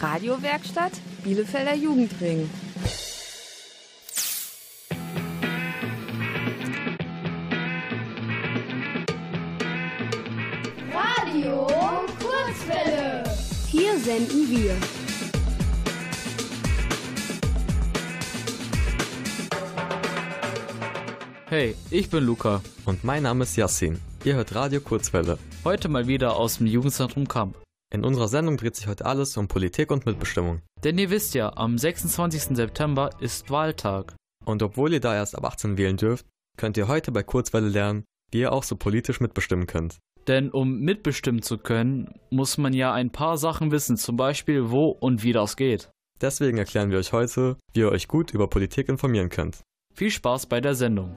Radiowerkstatt Bielefelder Jugendring. Radio Kurzwelle. Hier senden wir. Hey, ich bin Luca. Und mein Name ist Yassin. Ihr hört Radio Kurzwelle. Heute mal wieder aus dem Jugendzentrum Kamp. In unserer Sendung dreht sich heute alles um Politik und Mitbestimmung. Denn ihr wisst ja, am 26. September ist Wahltag. Und obwohl ihr da erst ab 18 wählen dürft, könnt ihr heute bei Kurzwelle lernen, wie ihr auch so politisch mitbestimmen könnt. Denn um mitbestimmen zu können, muss man ja ein paar Sachen wissen, zum Beispiel wo und wie das geht. Deswegen erklären wir euch heute, wie ihr euch gut über Politik informieren könnt. Viel Spaß bei der Sendung.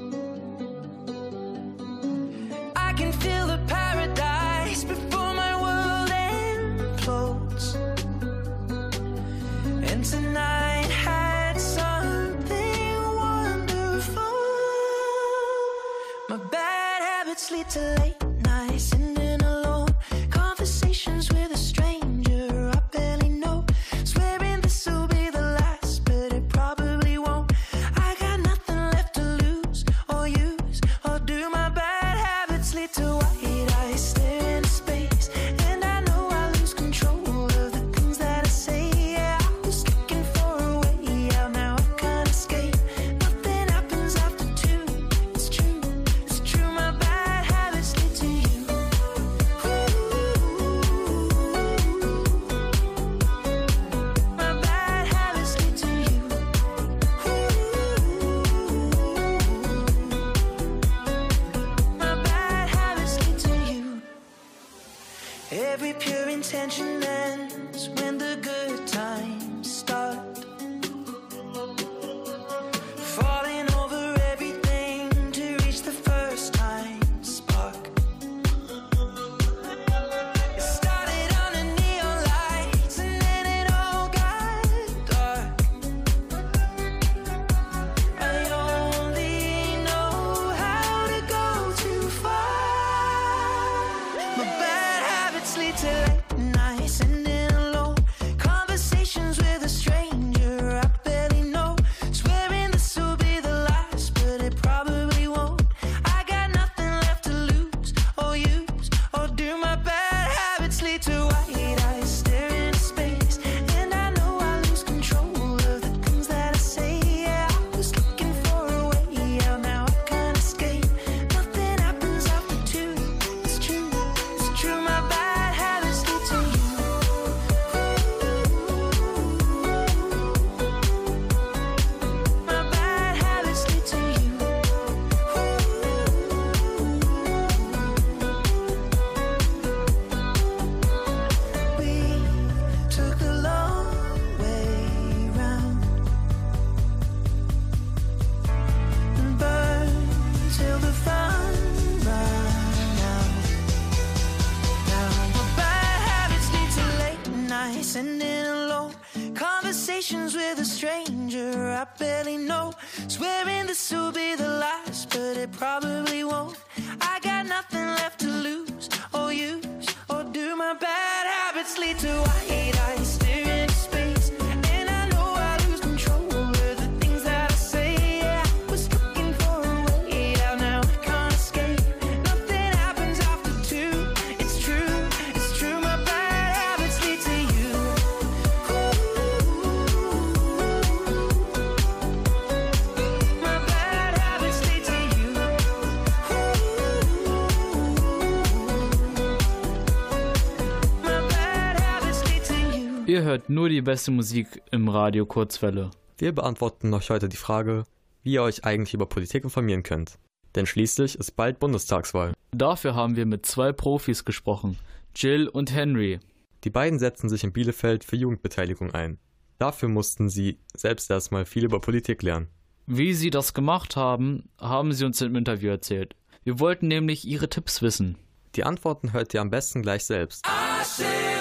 Ihr hört nur die beste Musik im Radio Kurzwelle. Wir beantworten euch heute die Frage, wie ihr euch eigentlich über Politik informieren könnt. Denn schließlich ist bald Bundestagswahl. Dafür haben wir mit zwei Profis gesprochen, Jill und Henry. Die beiden setzen sich in Bielefeld für Jugendbeteiligung ein. Dafür mussten sie selbst erstmal viel über Politik lernen. Wie sie das gemacht haben, haben sie uns im Interview erzählt. Wir wollten nämlich ihre Tipps wissen. Die Antworten hört ihr am besten gleich selbst. I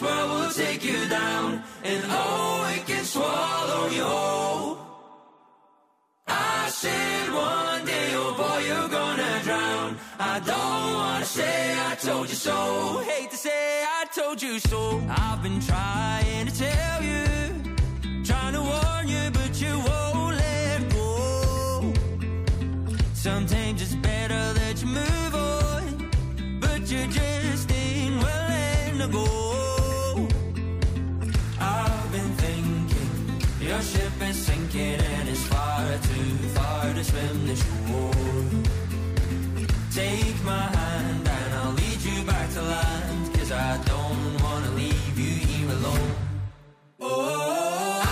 world will take you down, and oh, it can swallow you. I said one day, oh boy, you're gonna drown. I don't wanna say I told you so. Hate to say I told you so. I've been trying to tell you, trying to warn you, but you won't let go. Sometimes it's better that you move on, but you just ain't willing to go. Your ship is sinking and it's far too far to swim the shore. Take my hand and I'll lead you back to land, cause I don't wanna leave you here alone. Oh,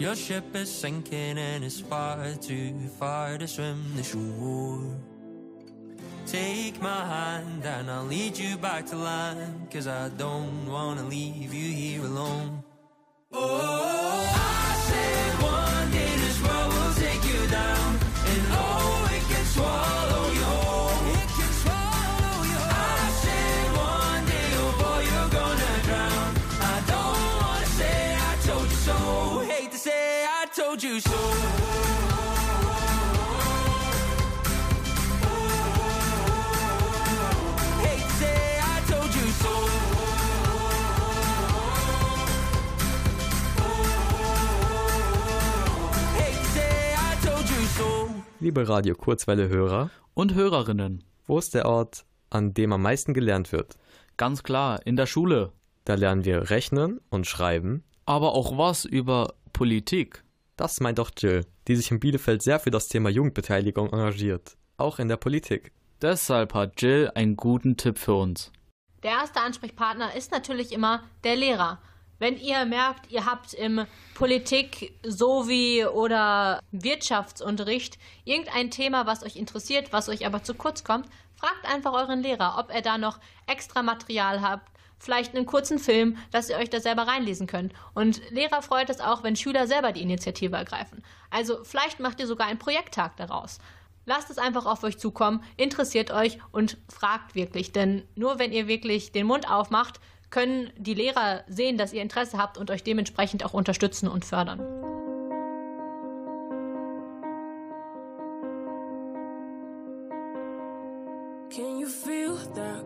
your ship is sinking and it's far too far to swim the shore. Take my hand and I'll lead you back to land, cause I don't wanna leave you here alone. Oh, told you so. Hate to say I told you so. Hate to say I told you so. Liebe Radio Kurzwelle-Hörer, Und Hörerinnen. wo ist der Ort, an dem am meisten gelernt wird? Ganz klar, in der Schule. Da lernen wir rechnen und schreiben. Aber auch was über Politik. Das meint auch Jill, die sich in Bielefeld sehr für das Thema Jugendbeteiligung engagiert. Auch in der Politik. Deshalb hat Jill einen guten Tipp für uns. Der erste Ansprechpartner ist natürlich immer der Lehrer. Wenn ihr merkt, ihr habt im Politik sowie oder Wirtschaftsunterricht irgendein Thema, was euch interessiert, was euch aber zu kurz kommt, fragt einfach euren Lehrer, ob er da noch extra Material habt, vielleicht einen kurzen Film, dass ihr euch da selber reinlesen könnt. Und Lehrer freut es auch, wenn Schüler selber die Initiative ergreifen. Also vielleicht macht ihr sogar einen Projekttag daraus. Lasst es einfach auf euch zukommen, interessiert euch und fragt wirklich, denn nur wenn ihr wirklich den Mund aufmacht, können die Lehrer sehen, dass ihr Interesse habt und euch dementsprechend auch unterstützen und fördern. Can you feel that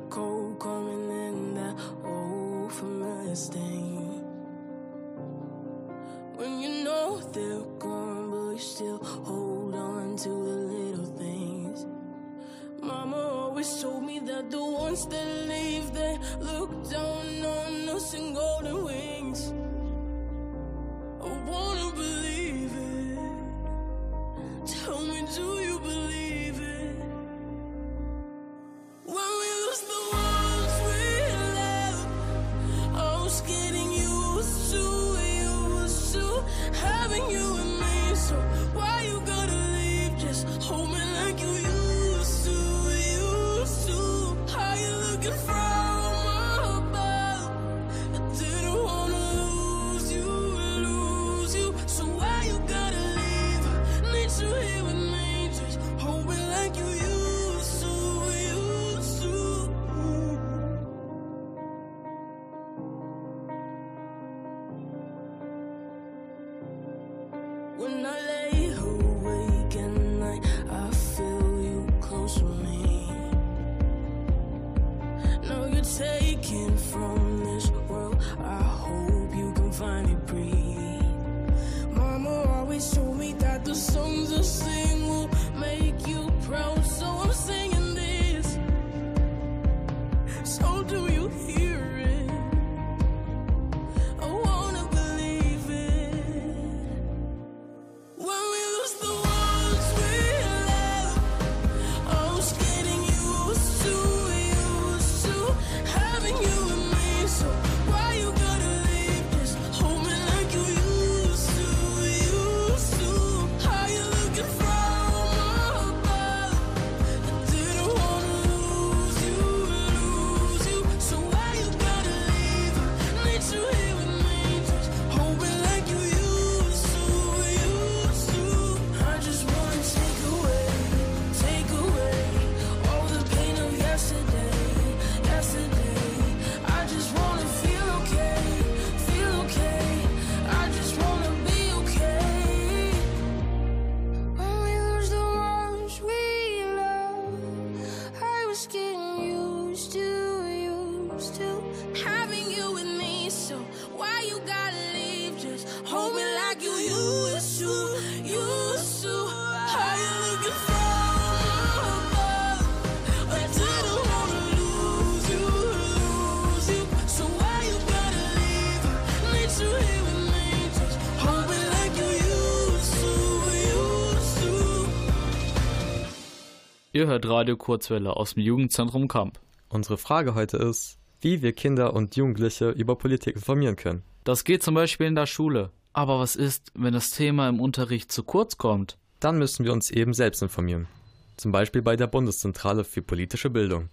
stain? When you know they're gone, but you still hold on to the little things. Mama always told me that the ones that leave, they look down on us in golden wings. Ihr hört Radio Kurzwelle aus dem Jugendzentrum Kamp. Unsere Frage heute ist, wie wir Kinder und Jugendliche über Politik informieren können. Das geht zum Beispiel in der Schule. Aber was ist, wenn das Thema im Unterricht zu kurz kommt? Dann müssen wir uns eben selbst informieren. Zum Beispiel bei der Bundeszentrale für politische Bildung.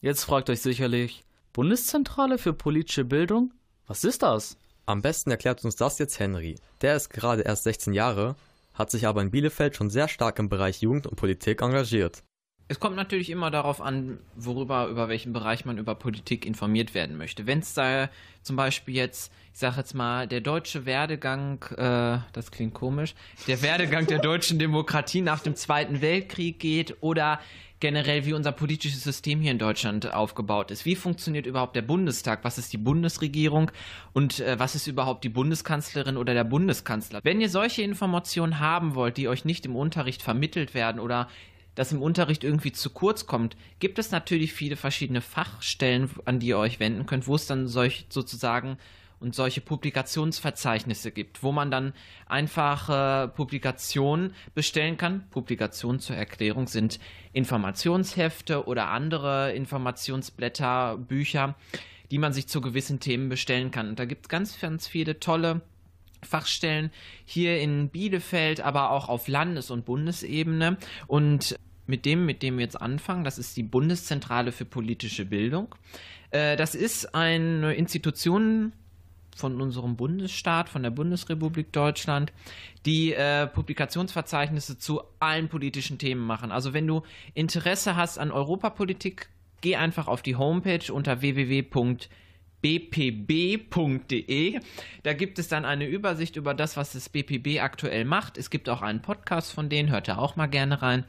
Jetzt fragt euch sicherlich, Bundeszentrale für politische Bildung? Was ist das? Am besten erklärt uns das jetzt Henry. Der ist gerade erst 16 Jahre, hat sich aber in Bielefeld schon sehr stark im Bereich Jugend und Politik engagiert. Es kommt natürlich immer darauf an, worüber, über welchen Bereich man über Politik informiert werden möchte. Wenn es da zum Beispiel jetzt, ich sage jetzt mal, der deutsche Werdegang, äh, das klingt komisch, der Werdegang der deutschen Demokratie nach dem Zweiten Weltkrieg geht oder generell, wie unser politisches System hier in Deutschland aufgebaut ist. Wie funktioniert überhaupt der Bundestag? Was ist die Bundesregierung? Und äh, was ist überhaupt die Bundeskanzlerin oder der Bundeskanzler? Wenn ihr solche Informationen haben wollt, die euch nicht im Unterricht vermittelt werden oder das im Unterricht irgendwie zu kurz kommt, gibt es natürlich viele verschiedene Fachstellen, an die ihr euch wenden könnt, wo es dann solch sozusagen und solche Publikationsverzeichnisse gibt, wo man dann einfach äh, Publikationen bestellen kann. Publikationen zur Erklärung sind Informationshefte oder andere Informationsblätter, Bücher, die man sich zu gewissen Themen bestellen kann. Und da gibt es ganz, ganz viele tolle Fachstellen hier in Bielefeld, aber auch auf Landes- und Bundesebene. Und mit dem, mit dem wir jetzt anfangen, das ist die Bundeszentrale für politische Bildung. Äh, das ist eine Institution von unserem Bundesstaat, von der Bundesrepublik Deutschland, die äh, Publikationsverzeichnisse zu allen politischen Themen machen. Also wenn du Interesse hast an Europapolitik, geh einfach auf die Homepage unter www.bpb.de. Da gibt es dann eine Übersicht über das, was das BPB aktuell macht. Es gibt auch einen Podcast von denen, hört da auch mal gerne rein.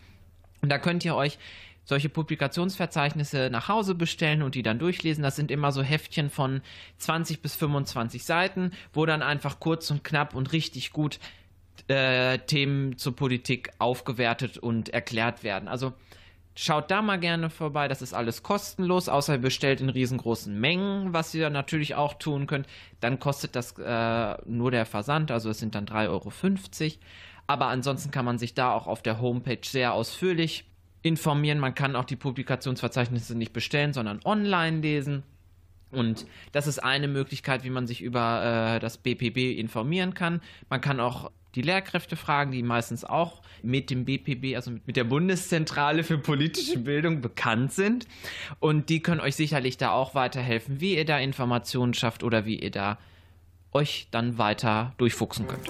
Und da könnt ihr euch solche Publikationsverzeichnisse nach Hause bestellen und die dann durchlesen. Das sind immer so Heftchen von 20 bis 25 Seiten, wo dann einfach kurz und knapp und richtig gut äh, Themen zur Politik aufgewertet und erklärt werden. Also Schaut da mal gerne vorbei, das ist alles kostenlos, außer ihr bestellt in riesengroßen Mengen, was ihr natürlich auch tun könnt. Dann kostet das äh, nur der Versand, also es sind dann 3,50 Euro. Aber ansonsten kann man sich da auch auf der Homepage sehr ausführlich informieren. Man kann auch die Publikationsverzeichnisse nicht bestellen, sondern online lesen. Und das ist eine Möglichkeit, wie man sich über äh, das BPB informieren kann. Man kann auch die Lehrkräfte fragen, die meistens auch mit dem BPB, also mit, der Bundeszentrale für politische Bildung bekannt sind. Und die können euch sicherlich da auch weiterhelfen, wie ihr da Informationen schafft oder wie ihr da euch dann weiter durchfuchsen könnt.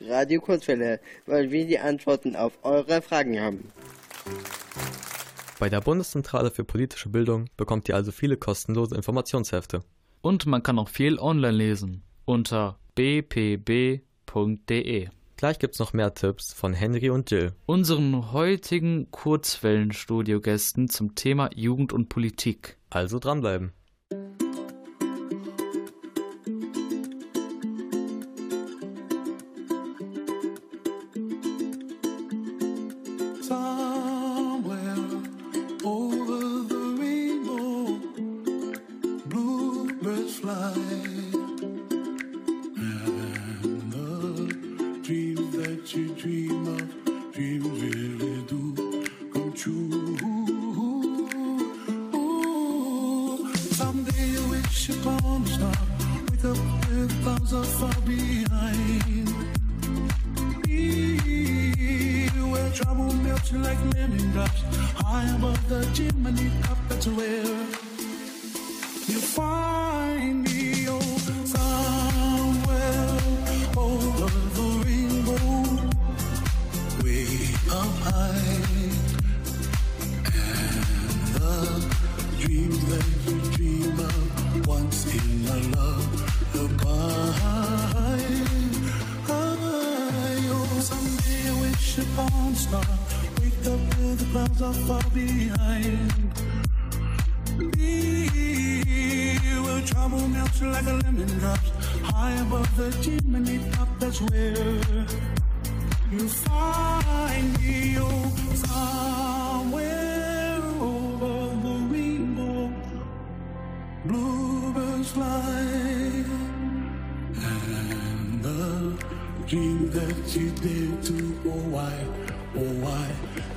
Radio Kurzwelle, weil wir die Antworten auf eure Fragen haben. Bei der Bundeszentrale für politische Bildung bekommt ihr also viele kostenlose Informationshefte. Und man kann auch viel online lesen unter bpb.de. Gleich gibt's noch mehr Tipps von Henry und Jill. Unseren heutigen Kurzwellen-Studiogästen zum Thema Jugend und Politik. Also dranbleiben. Upon star. Wake up the clouds far behind. Like a lemon drops high above the chimney top. That's where you find me. Oh, somewhere over the rainbow, bluebirds fly. And the dream that you did to oh why, oh why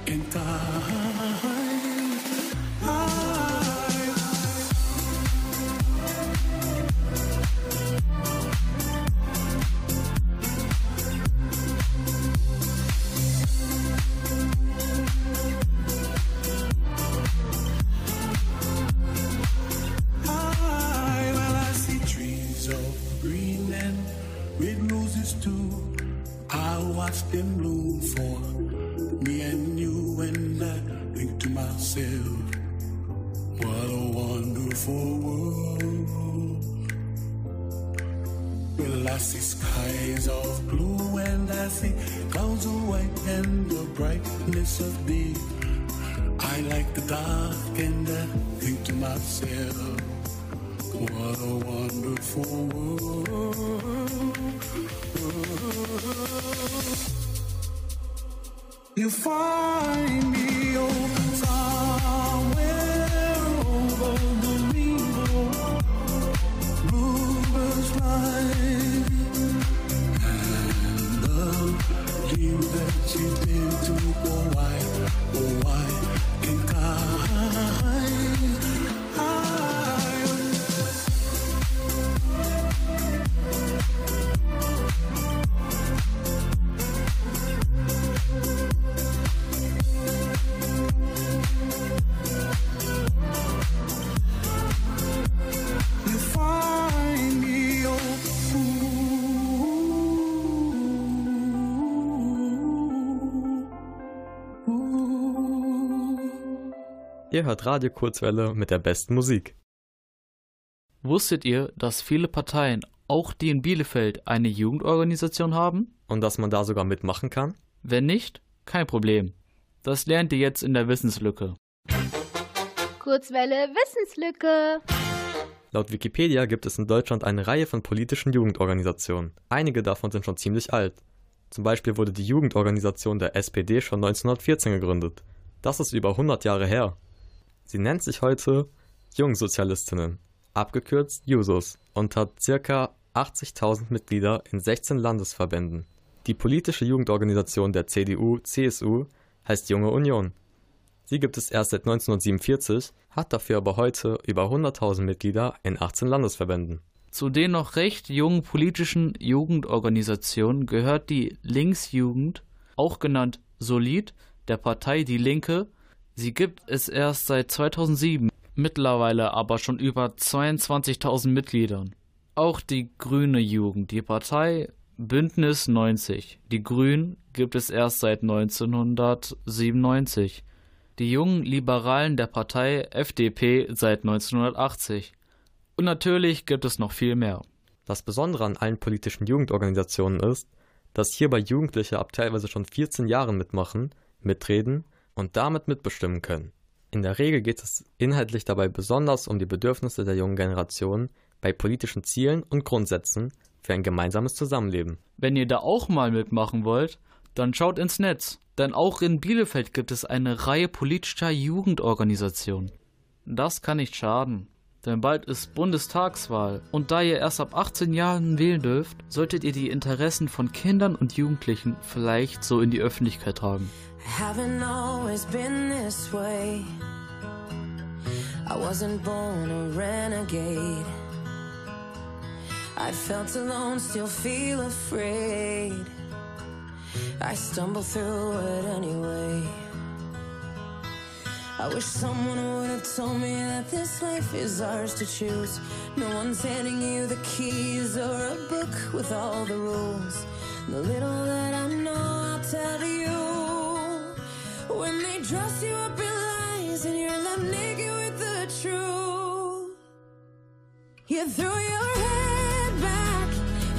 can't? I, of white and the brightness of day. I like the dark and I think to myself, what a wonderful world. You find me oh, somewhere over the rainbow, bluebirds fly, that you did to oh why, Ihr hört Radio Kurzwelle mit der besten Musik. Wusstet ihr, dass viele Parteien, auch die in Bielefeld, eine Jugendorganisation haben? Und dass man da sogar mitmachen kann? Wenn nicht, kein Problem. Das lernt ihr jetzt in der Wissenslücke. Kurzwelle Wissenslücke. Laut Wikipedia gibt es in Deutschland eine Reihe von politischen Jugendorganisationen. Einige davon sind schon ziemlich alt. Zum Beispiel wurde die Jugendorganisation der SPD schon 1914 gegründet. Das ist über 100 Jahre her. Sie nennt sich heute Jungsozialistinnen, abgekürzt Jusos, und hat circa 80.000 Mitglieder in 16 Landesverbänden. Die politische Jugendorganisation der CDU-CSU heißt Junge Union. Sie gibt es erst seit 1947, hat dafür aber heute über 100.000 Mitglieder in 18 Landesverbänden. Zu den noch recht jungen politischen Jugendorganisationen gehört die Linksjugend, auch genannt Solid, der Partei Die Linke. Sie gibt es erst seit 2007, mittlerweile aber schon über 22.000 Mitgliedern. Auch die Grüne Jugend, die Partei Bündnis 90. Die Grünen gibt es erst seit 1997. Die jungen Liberalen der Partei FDP seit 1980. Und natürlich gibt es noch viel mehr. Das Besondere an allen politischen Jugendorganisationen ist, dass hierbei Jugendliche ab teilweise schon 14 Jahren mitmachen, mitreden und damit mitbestimmen können. In der Regel geht es inhaltlich dabei besonders um die Bedürfnisse der jungen Generation bei politischen Zielen und Grundsätzen für ein gemeinsames Zusammenleben. Wenn ihr da auch mal mitmachen wollt, dann schaut ins Netz, denn auch in Bielefeld gibt es eine Reihe politischer Jugendorganisationen. Das kann nicht schaden, denn bald ist Bundestagswahl und da ihr erst ab 18 Jahren wählen dürft, solltet ihr die Interessen von Kindern und Jugendlichen vielleicht so in die Öffentlichkeit tragen. Haven't always been this way. I wasn't born a renegade. I felt alone, still feel afraid. I stumble through it anyway. I wish someone would have told me that this life is ours to choose. No one's handing you the keys or a book with all the rules. The little that I know, I'll tell you. When they dress you up in lies and you're left naked with the truth, you throw your head back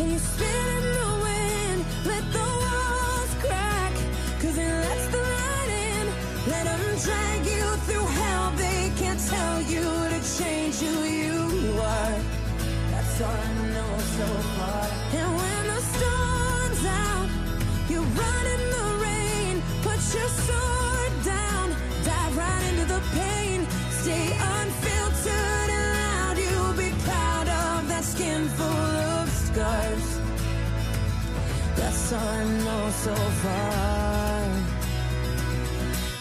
and you spin in the wind. Let the walls crack, cause it lets the light in. Let them drag you through hell. They can't tell you to change who you are. That's all I know so far. And when the storm's out, you run in the rain. Put your sword the pain. Stay unfiltered and loud. You'll be proud of that skin full of scars. That's all I know so far.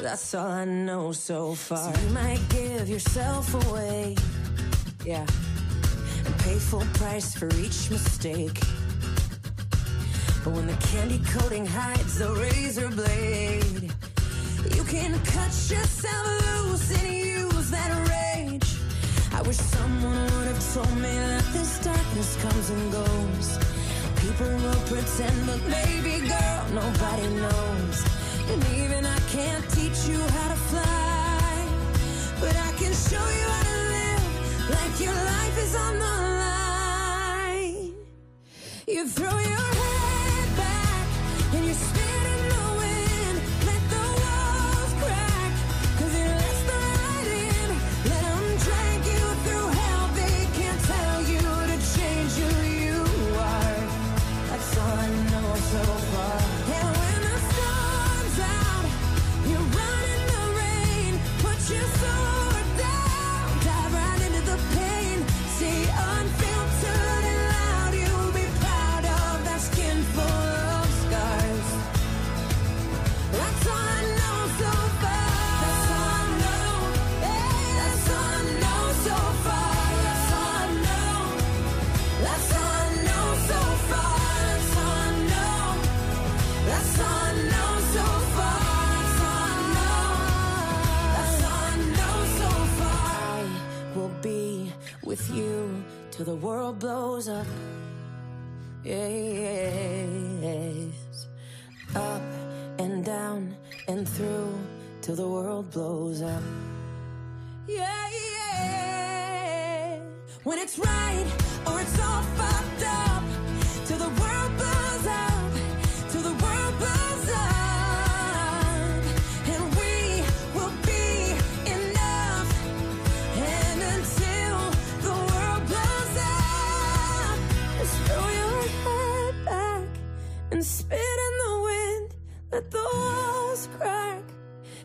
That's all I know so far. So you might give yourself away, yeah, and pay full price for each mistake. But when the candy coating hides the razor blade, you can cut yourself loose and use that rage. I wish someone would have told me that this darkness comes and goes. People will pretend, but baby girl, nobody knows. And even I can't teach you how to fly, but I can show you how to live like your life is on the line. You throw your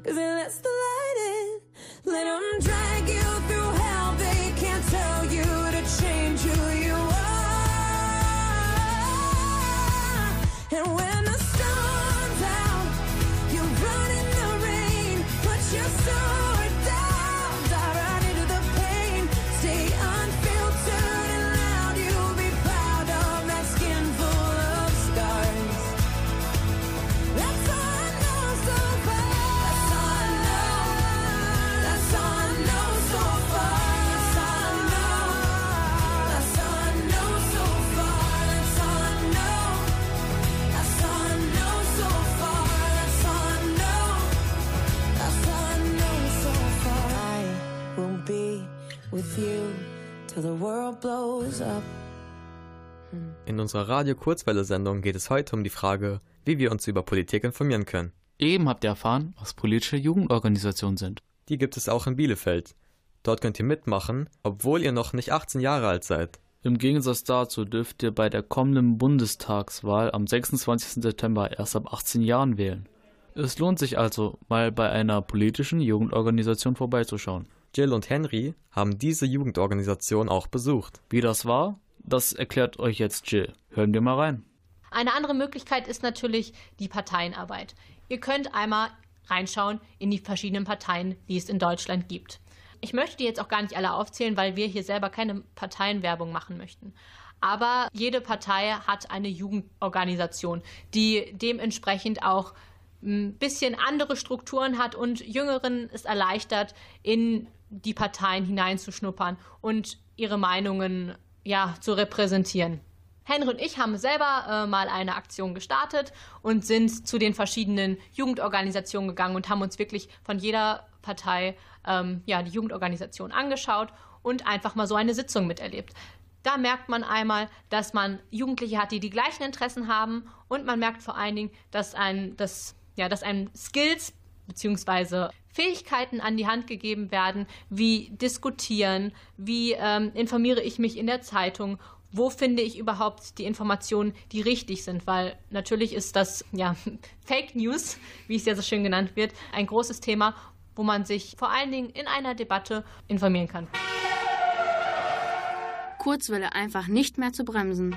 Cause it lets the till the world blows up. In unserer Radio-Kurzwelle-Sendung geht es heute um die Frage, wie wir uns über Politik informieren können. Eben habt ihr erfahren, was politische Jugendorganisationen sind. Die gibt es auch in Bielefeld. Dort könnt ihr mitmachen, obwohl ihr noch nicht 18 Jahre alt seid. Im Gegensatz dazu dürft ihr bei der kommenden Bundestagswahl am 26. September erst ab 18 Jahren wählen. Es lohnt sich also, mal bei einer politischen Jugendorganisation vorbeizuschauen. Jill und Henry haben diese Jugendorganisation auch besucht. Wie das war, das erklärt euch jetzt Jill. Hören wir mal rein. Eine andere Möglichkeit ist natürlich die Parteienarbeit. Ihr könnt einmal reinschauen in die verschiedenen Parteien, die es in Deutschland gibt. Ich möchte die jetzt auch gar nicht alle aufzählen, weil wir hier selber keine Parteienwerbung machen möchten. Aber jede Partei hat eine Jugendorganisation, die dementsprechend auch ein bisschen andere Strukturen hat und Jüngeren es erleichtert, in die Parteien hineinzuschnuppern und ihre Meinungen ja, zu repräsentieren. Henry und ich haben selber äh, mal eine Aktion gestartet und sind zu den verschiedenen Jugendorganisationen gegangen und haben uns wirklich von jeder Partei ähm, ja, die Jugendorganisation angeschaut und einfach mal so eine Sitzung miterlebt. Da merkt man einmal, dass man Jugendliche hat, die die gleichen Interessen haben und man merkt vor allen Dingen, dass ein, dass, ja, dass einem Skills bzw. Fähigkeiten an die Hand gegeben werden, wie diskutieren, wie ähm, informiere ich mich in der Zeitung wo finde ich überhaupt die Informationen, die richtig sind, weil natürlich ist das ja Fake News, wie es ja so schön genannt wird, ein großes Thema, wo man sich vor allen Dingen in einer Debatte informieren kann. Kurzwelle einfach nicht mehr zu bremsen.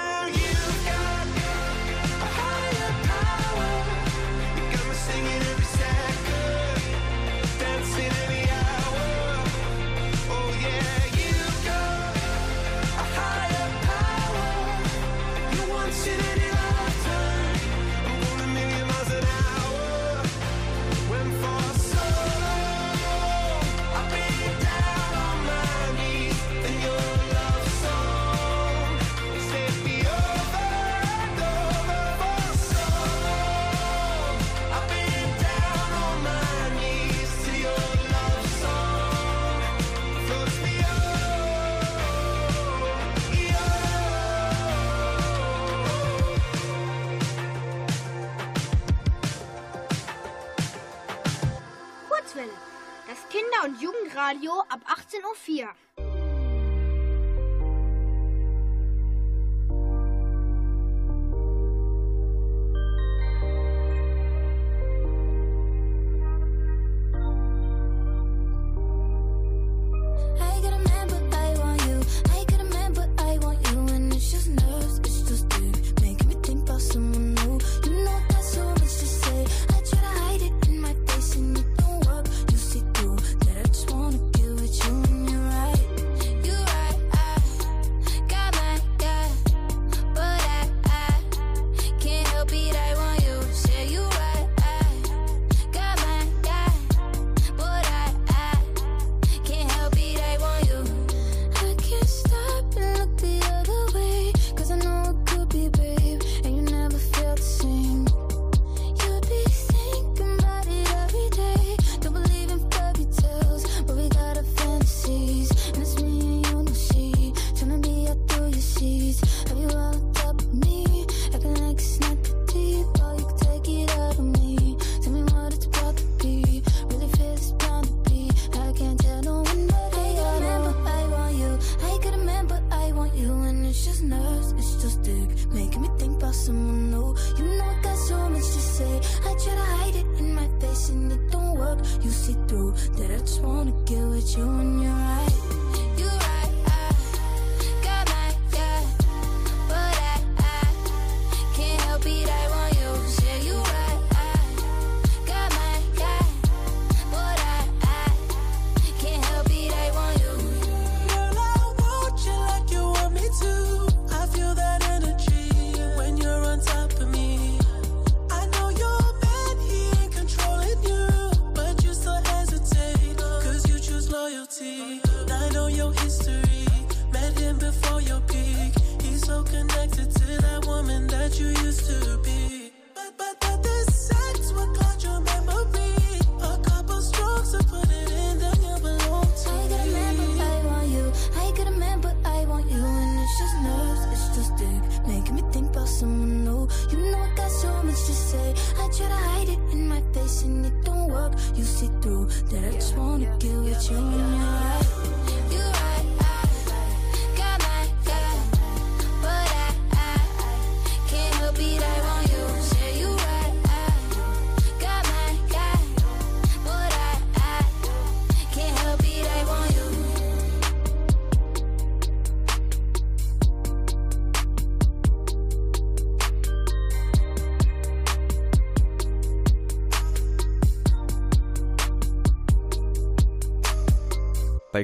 Jugendradio ab 18.04 Uhr.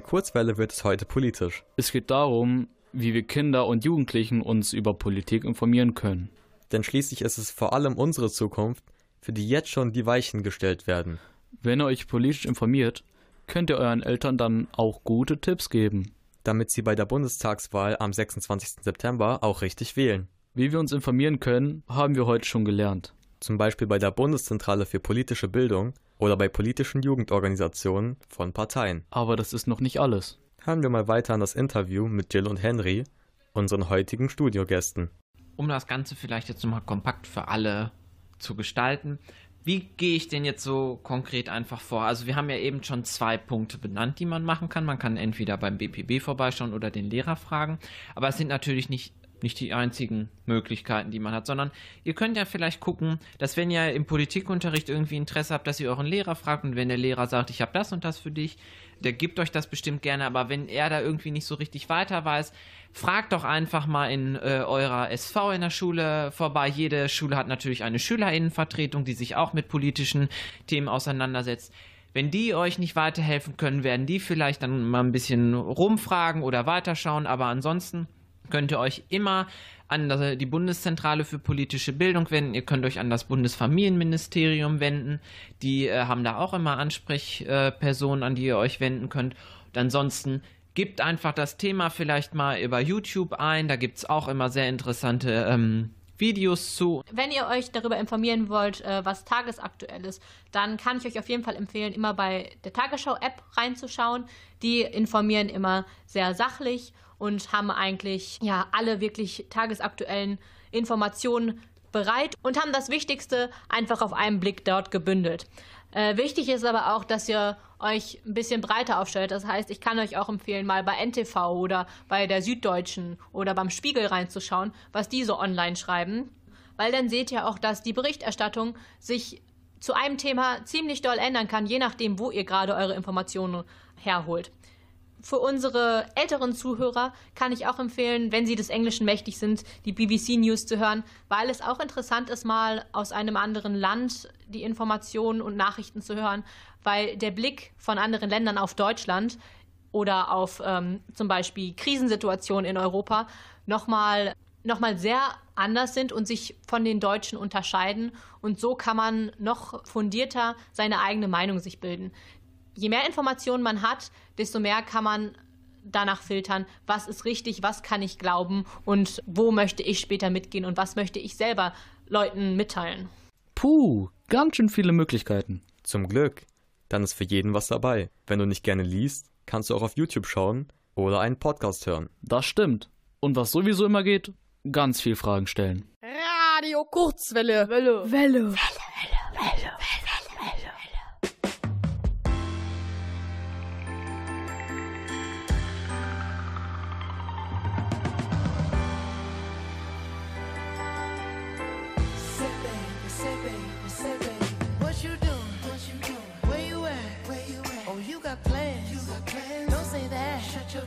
Kurzwelle wird es heute politisch. Es geht darum, wie wir Kinder und Jugendlichen uns über Politik informieren können. Denn schließlich ist es vor allem unsere Zukunft, für die jetzt schon die Weichen gestellt werden. Wenn ihr euch politisch informiert, könnt ihr euren Eltern dann auch gute Tipps geben. Damit sie bei der Bundestagswahl am 26. September auch richtig wählen. Wie wir uns informieren können, haben wir heute schon gelernt. Zum Beispiel bei der Bundeszentrale für politische Bildung oder bei politischen Jugendorganisationen von Parteien. Aber das ist noch nicht alles. Hören wir mal weiter an das Interview mit Jill und Henry, unseren heutigen Studiogästen. Um das Ganze vielleicht jetzt nochmal kompakt für alle zu gestalten, wie gehe ich denn jetzt so konkret einfach vor? Also wir haben ja eben schon zwei Punkte benannt, die man machen kann. Man kann entweder beim BPB vorbeischauen oder den Lehrer fragen. Aber es sind natürlich nicht, nicht die einzigen Möglichkeiten, die man hat, sondern ihr könnt ja vielleicht gucken, dass wenn ihr im Politikunterricht irgendwie Interesse habt, dass ihr euren Lehrer fragt und wenn der Lehrer sagt, ich habe das und das für dich, der gibt euch das bestimmt gerne, aber wenn er da irgendwie nicht so richtig weiter weiß, fragt doch einfach mal in äh, eurer SV in der Schule vorbei. Jede Schule hat natürlich eine Schülerinnenvertretung, die sich auch mit politischen Themen auseinandersetzt. Wenn die euch nicht weiterhelfen können, werden die vielleicht dann mal ein bisschen rumfragen oder weiterschauen, aber ansonsten könnt ihr euch immer an die Bundeszentrale für politische Bildung wenden. Ihr könnt euch an das Bundesfamilienministerium wenden. Die äh, haben da auch immer Ansprechpersonen, an die ihr euch wenden könnt. Und ansonsten gebt einfach das Thema vielleicht mal über YouTube ein. Da gibt es auch immer sehr interessante ähm, Videos zu. Wenn ihr euch darüber informieren wollt, äh, was tagesaktuell ist, dann kann ich euch auf jeden Fall empfehlen, immer bei der Tagesschau-App reinzuschauen. Die informieren immer sehr sachlich und haben eigentlich ja alle wirklich tagesaktuellen Informationen bereit und haben das Wichtigste einfach auf einen Blick dort gebündelt. Äh, wichtig ist aber auch, dass ihr euch ein bisschen breiter aufstellt. Das heißt, ich kann euch auch empfehlen, mal bei NTV oder bei der Süddeutschen oder beim Spiegel reinzuschauen, was die so online schreiben. Weil dann seht ihr auch, dass die Berichterstattung sich zu einem Thema ziemlich doll ändern kann, je nachdem, wo ihr gerade eure Informationen herholt. Für unsere älteren Zuhörer kann ich auch empfehlen, wenn sie des Englischen mächtig sind, die BBC News zu hören, weil es auch interessant ist, mal aus einem anderen Land die Informationen und Nachrichten zu hören, weil der Blick von anderen Ländern auf Deutschland oder auf ähm, zum Beispiel Krisensituationen in Europa nochmal noch mal sehr anders sind und sich von den Deutschen unterscheiden. Und so kann man noch fundierter seine eigene Meinung sich bilden je mehr Informationen man hat, desto mehr kann man danach filtern, was ist richtig, was kann ich glauben und wo möchte ich später mitgehen und was möchte ich selber Leuten mitteilen. Puh, ganz schön viele Möglichkeiten. Zum Glück. Dann ist für jeden was dabei. Wenn du nicht gerne liest, kannst du auch auf YouTube schauen oder einen Podcast hören. Das stimmt. Und was sowieso immer geht, ganz viel Fragen stellen. Radio Kurzwelle. Welle. Welle. Welle. Welle. Welle.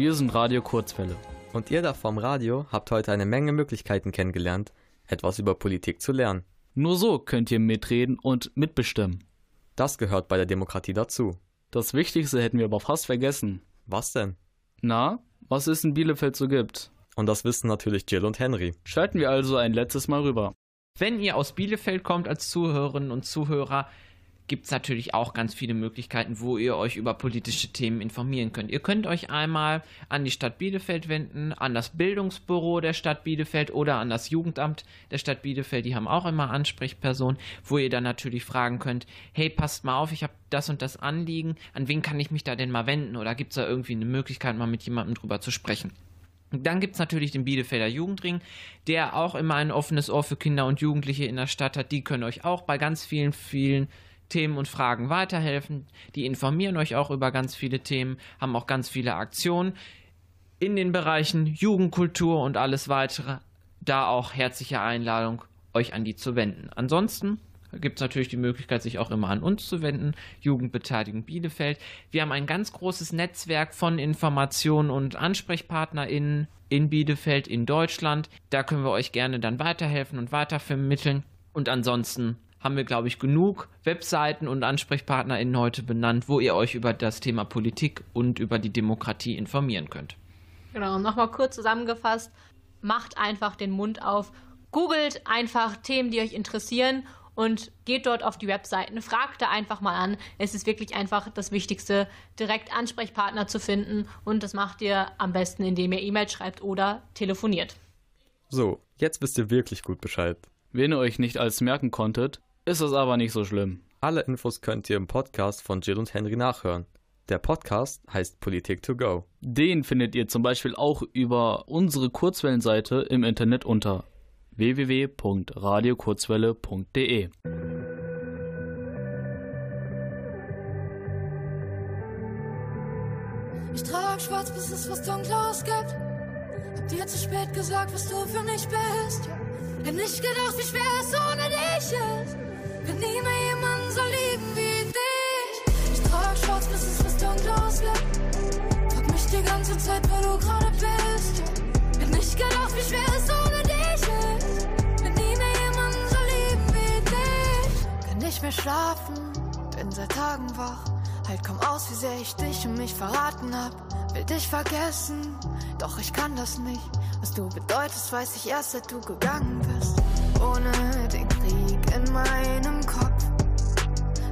Wir sind Radio Kurzwelle. Und ihr da vom Radio habt heute eine Menge Möglichkeiten kennengelernt, etwas über Politik zu lernen. Nur so könnt ihr mitreden und mitbestimmen. Das gehört bei der Demokratie dazu. Das Wichtigste hätten wir aber fast vergessen. Was denn? Na, was es in Bielefeld so gibt. Und das wissen natürlich Jill und Henry. Schalten wir also ein letztes Mal rüber. Wenn ihr aus Bielefeld kommt als Zuhörerinnen und Zuhörer, gibt es natürlich auch ganz viele Möglichkeiten, wo ihr euch über politische Themen informieren könnt. Ihr könnt euch einmal an die Stadt Bielefeld wenden, an das Bildungsbüro der Stadt Bielefeld oder an das Jugendamt der Stadt Bielefeld. Die haben auch immer Ansprechpersonen, wo ihr dann natürlich fragen könnt, hey, passt mal auf, ich habe das und das Anliegen, an wen kann ich mich da denn mal wenden? Oder gibt es da irgendwie eine Möglichkeit, mal mit jemandem drüber zu sprechen? Dann gibt es natürlich den Bielefelder Jugendring, der auch immer ein offenes Ohr für Kinder und Jugendliche in der Stadt hat. Die können euch auch bei ganz vielen, vielen Themen und Fragen weiterhelfen. Die informieren euch auch über ganz viele Themen, haben auch ganz viele Aktionen in den Bereichen Jugendkultur und alles weitere. Da auch herzliche Einladung, euch an die zu wenden. Ansonsten gibt es natürlich die Möglichkeit, sich auch immer an uns zu wenden, Jugendbeteiligung Bielefeld. Wir haben ein ganz großes Netzwerk von Informationen und AnsprechpartnerInnen in Bielefeld, in Deutschland. Da können wir euch gerne dann weiterhelfen und weitervermitteln. Und ansonsten haben wir, glaube ich, genug Webseiten und AnsprechpartnerInnen heute benannt, wo ihr euch über das Thema Politik und über die Demokratie informieren könnt. Genau, nochmal kurz zusammengefasst, macht einfach den Mund auf, googelt einfach Themen, die euch interessieren und geht dort auf die Webseiten, fragt da einfach mal an. Es ist wirklich einfach das Wichtigste, direkt Ansprechpartner zu finden und das macht ihr am besten, indem ihr E-Mail schreibt oder telefoniert. So, jetzt wisst ihr wirklich gut Bescheid. Wenn ihr euch nicht alles merken konntet, ist es aber nicht so schlimm. Alle Infos könnt ihr im Podcast von Jill und Henry nachhören. Der Podcast heißt Politik to go. Den findet ihr zum Beispiel auch über unsere Kurzwellenseite im Internet unter www.radiokurzwelle.de. Ich trag schwarz, bis es was Dunkles gibt. Hab dir zu spät gesagt, was du für mich bist. Hätt nicht gedacht, wie schwer es ohne dich ist. Wird nie mehr jemanden so lieben wie dich. Ich trag schwarz, bis es was Dunkles gibt. Frag mich die ganze Zeit, wo du gerade bist. Hätt nicht gedacht, wie schwer es ohne dich ist. Wird nie mehr jemanden so lieben wie dich. Kann nicht mehr schlafen, bin seit Tagen wach. Halt komm aus, wie sehr ich dich und mich verraten hab. Will dich vergessen, doch ich kann das nicht. Was du bedeutest, weiß ich erst, seit du gegangen bist. Ohne den Krieg in meinem Kopf.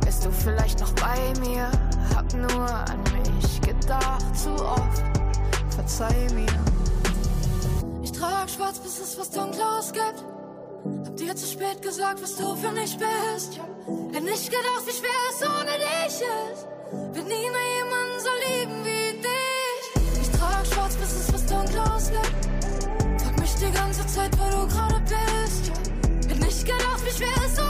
Wärst du vielleicht noch bei mir? Hab nur an mich gedacht, zu oft. Verzeih mir. Ich trag schwarz, bis es was Dunkles gibt. Hab dir zu spät gesagt, was du für mich bist. Hätt nicht gedacht, wie schwer es ohne dich ist. Wird nie mehr jemanden so lieben wie dich. Ich trag schwarz, bis es was Dunkles gibt. Frag mich die ganze Zeit, wo du gerade bist. Hätt nicht gedacht, wie schwer es ohne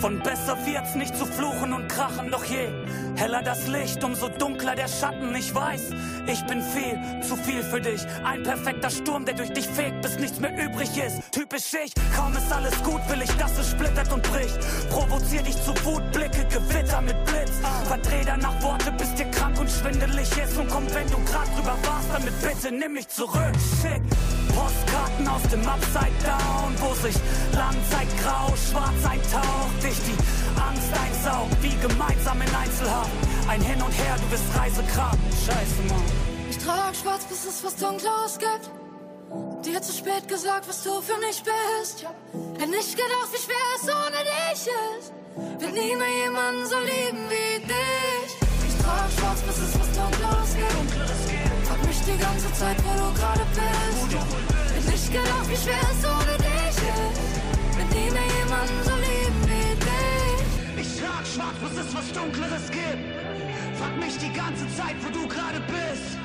Von besser wird's nicht zu fluchen und krachen, doch je heller das Licht, umso dunkler der Schatten. Ich weiß, ich bin viel, zu viel für dich. Ein perfekter Sturm, der durch dich fegt, bis nichts mehr übrig ist. Typisch ich, kaum ist alles gut, will ich, dass es splittert und bricht. Provozier dich zu Wut, Blicke, Gewitter mit Blitz. Verdreh danach Worte, bis dir krank und schwindelig ist. Und komm, wenn du grad drüber warst, damit bitte nimm mich zurück. Schick Postkarten aus dem Upside Down, wo sich Langzeitgrau schwarz eintaucht. Dich die Angst einsaugt, wie gemeinsam in Einzelhaft. Ein Hin und Her, du bist Reisekram. Scheiße, Mann. Ich trag schwarz, bis es was Dunkles gibt. Dir zu spät gesagt, was du für mich bist. Hätt nicht gedacht, wie schwer es ohne dich ist. Wird nie mehr jemanden so lieben wie dich. Ich trag schwarz, bis es was Dunkles gibt. Frag mich die ganze Zeit, wo du gerade bist. Hätt nicht gedacht, wie schwer es ohne dich ist. Wird nie mehr jemanden so lieben wie dich. Ich trag schwarz, bis es was Dunkleres gibt. Frag mich die ganze Zeit, wo du gerade bist.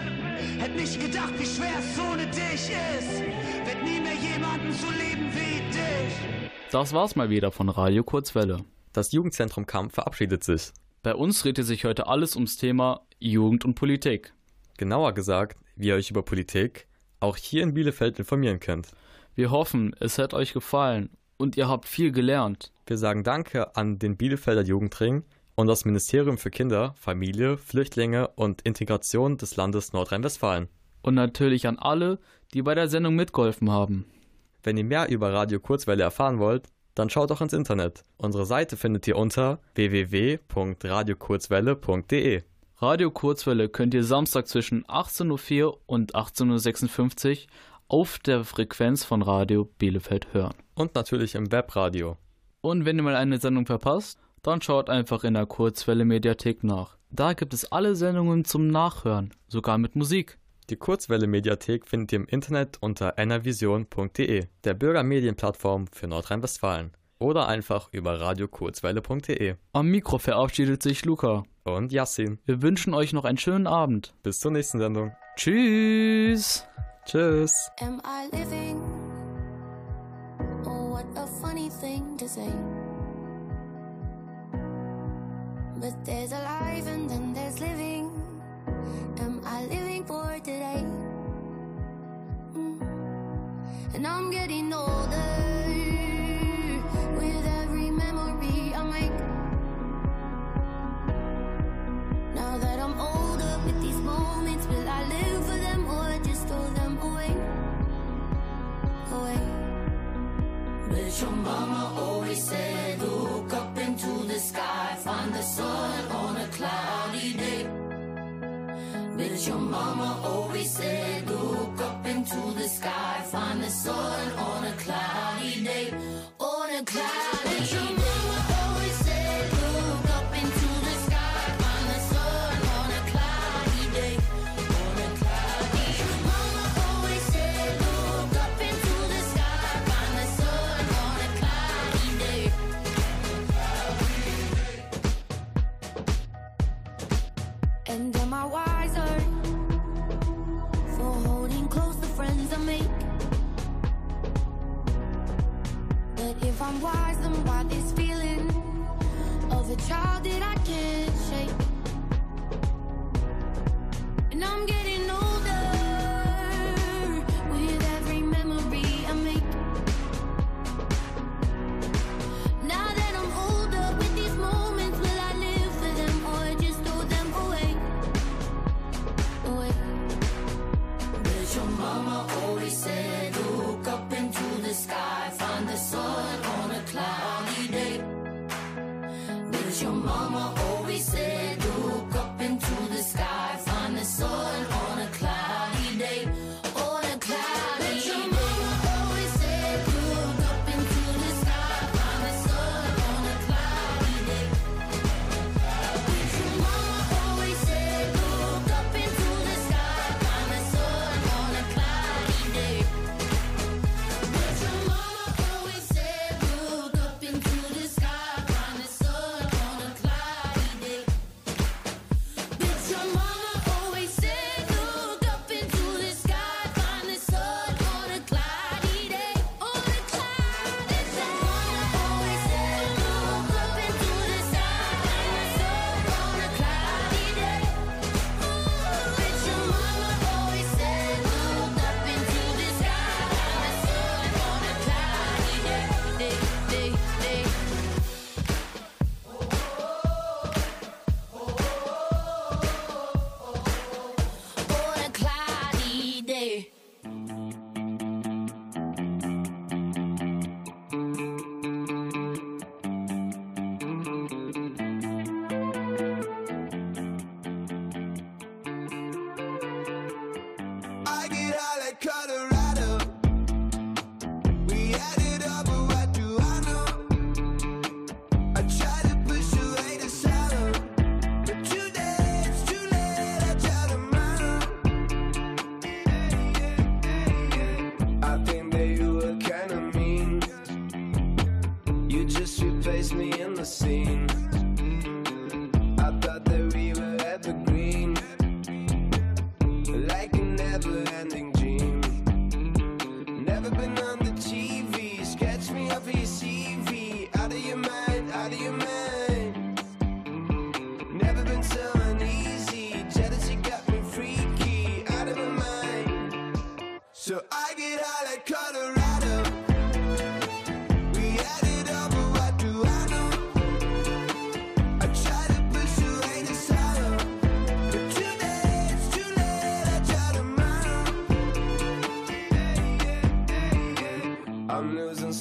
Hätt nicht gedacht, wie schwer es ohne dich ist. Wird nie mehr jemanden so lieben wie dich. Das war's mal wieder von Radio Kurzwelle. Das Jugendzentrum Kamp verabschiedet sich. Bei uns drehte sich heute alles ums Thema Jugend und Politik. Genauer gesagt, wie ihr euch über Politik auch hier in Bielefeld informieren könnt. Wir hoffen, es hat euch gefallen und ihr habt viel gelernt. Wir sagen Danke an den Bielefelder Jugendring und das Ministerium für Kinder, Familie, Flüchtlinge und Integration des Landes Nordrhein-Westfalen. Und natürlich an alle, die bei der Sendung mitgeholfen haben. Wenn ihr mehr über Radio Kurzwelle erfahren wollt, dann schaut doch ins Internet. Unsere Seite findet ihr unter www.radiokurzwelle.de. Radio Kurzwelle könnt ihr Samstag zwischen 18.04 Uhr und 18.56 Uhr auf der Frequenz von Radio Bielefeld hören. Und natürlich im Webradio. Und wenn ihr mal eine Sendung verpasst, dann schaut einfach in der Kurzwelle Mediathek nach. Da gibt es alle Sendungen zum Nachhören, sogar mit Musik. Die Kurzwelle Mediathek findet ihr im Internet unter enervision.de, der Bürgermedienplattform für Nordrhein-Westfalen. Oder einfach über radiokurzwelle.de. Am Mikro verabschiedet sich Luca. Und Yassin. Wir wünschen euch noch einen schönen Abend. Bis zur nächsten Sendung. Tschüss. Tschüss. Am I living? Oh, what a funny thing to say. But there's alive and then there's living. Am I living for today? Mm. And I'm getting older your mama always said, look up into the sky, find the sun on a cloudy day. But your mama always said, look up into the sky, find the sun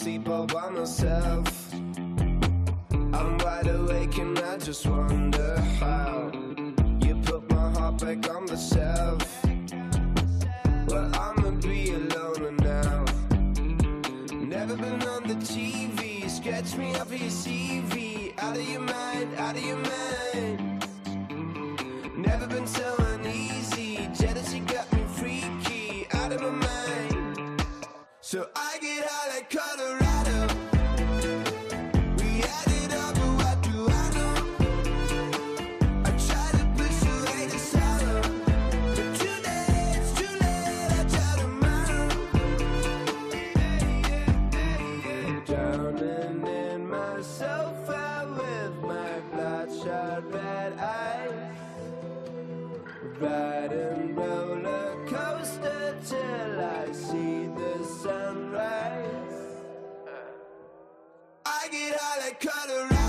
sleep all by myself. I'm wide awake and I just wonder how you put my heart back on the shelf. Well, I'ma be alone now. Never been on the TV. Sketch me up your CV. Out of your mind, out of your mind. Never been so I get high like Colorado. Sunrise. I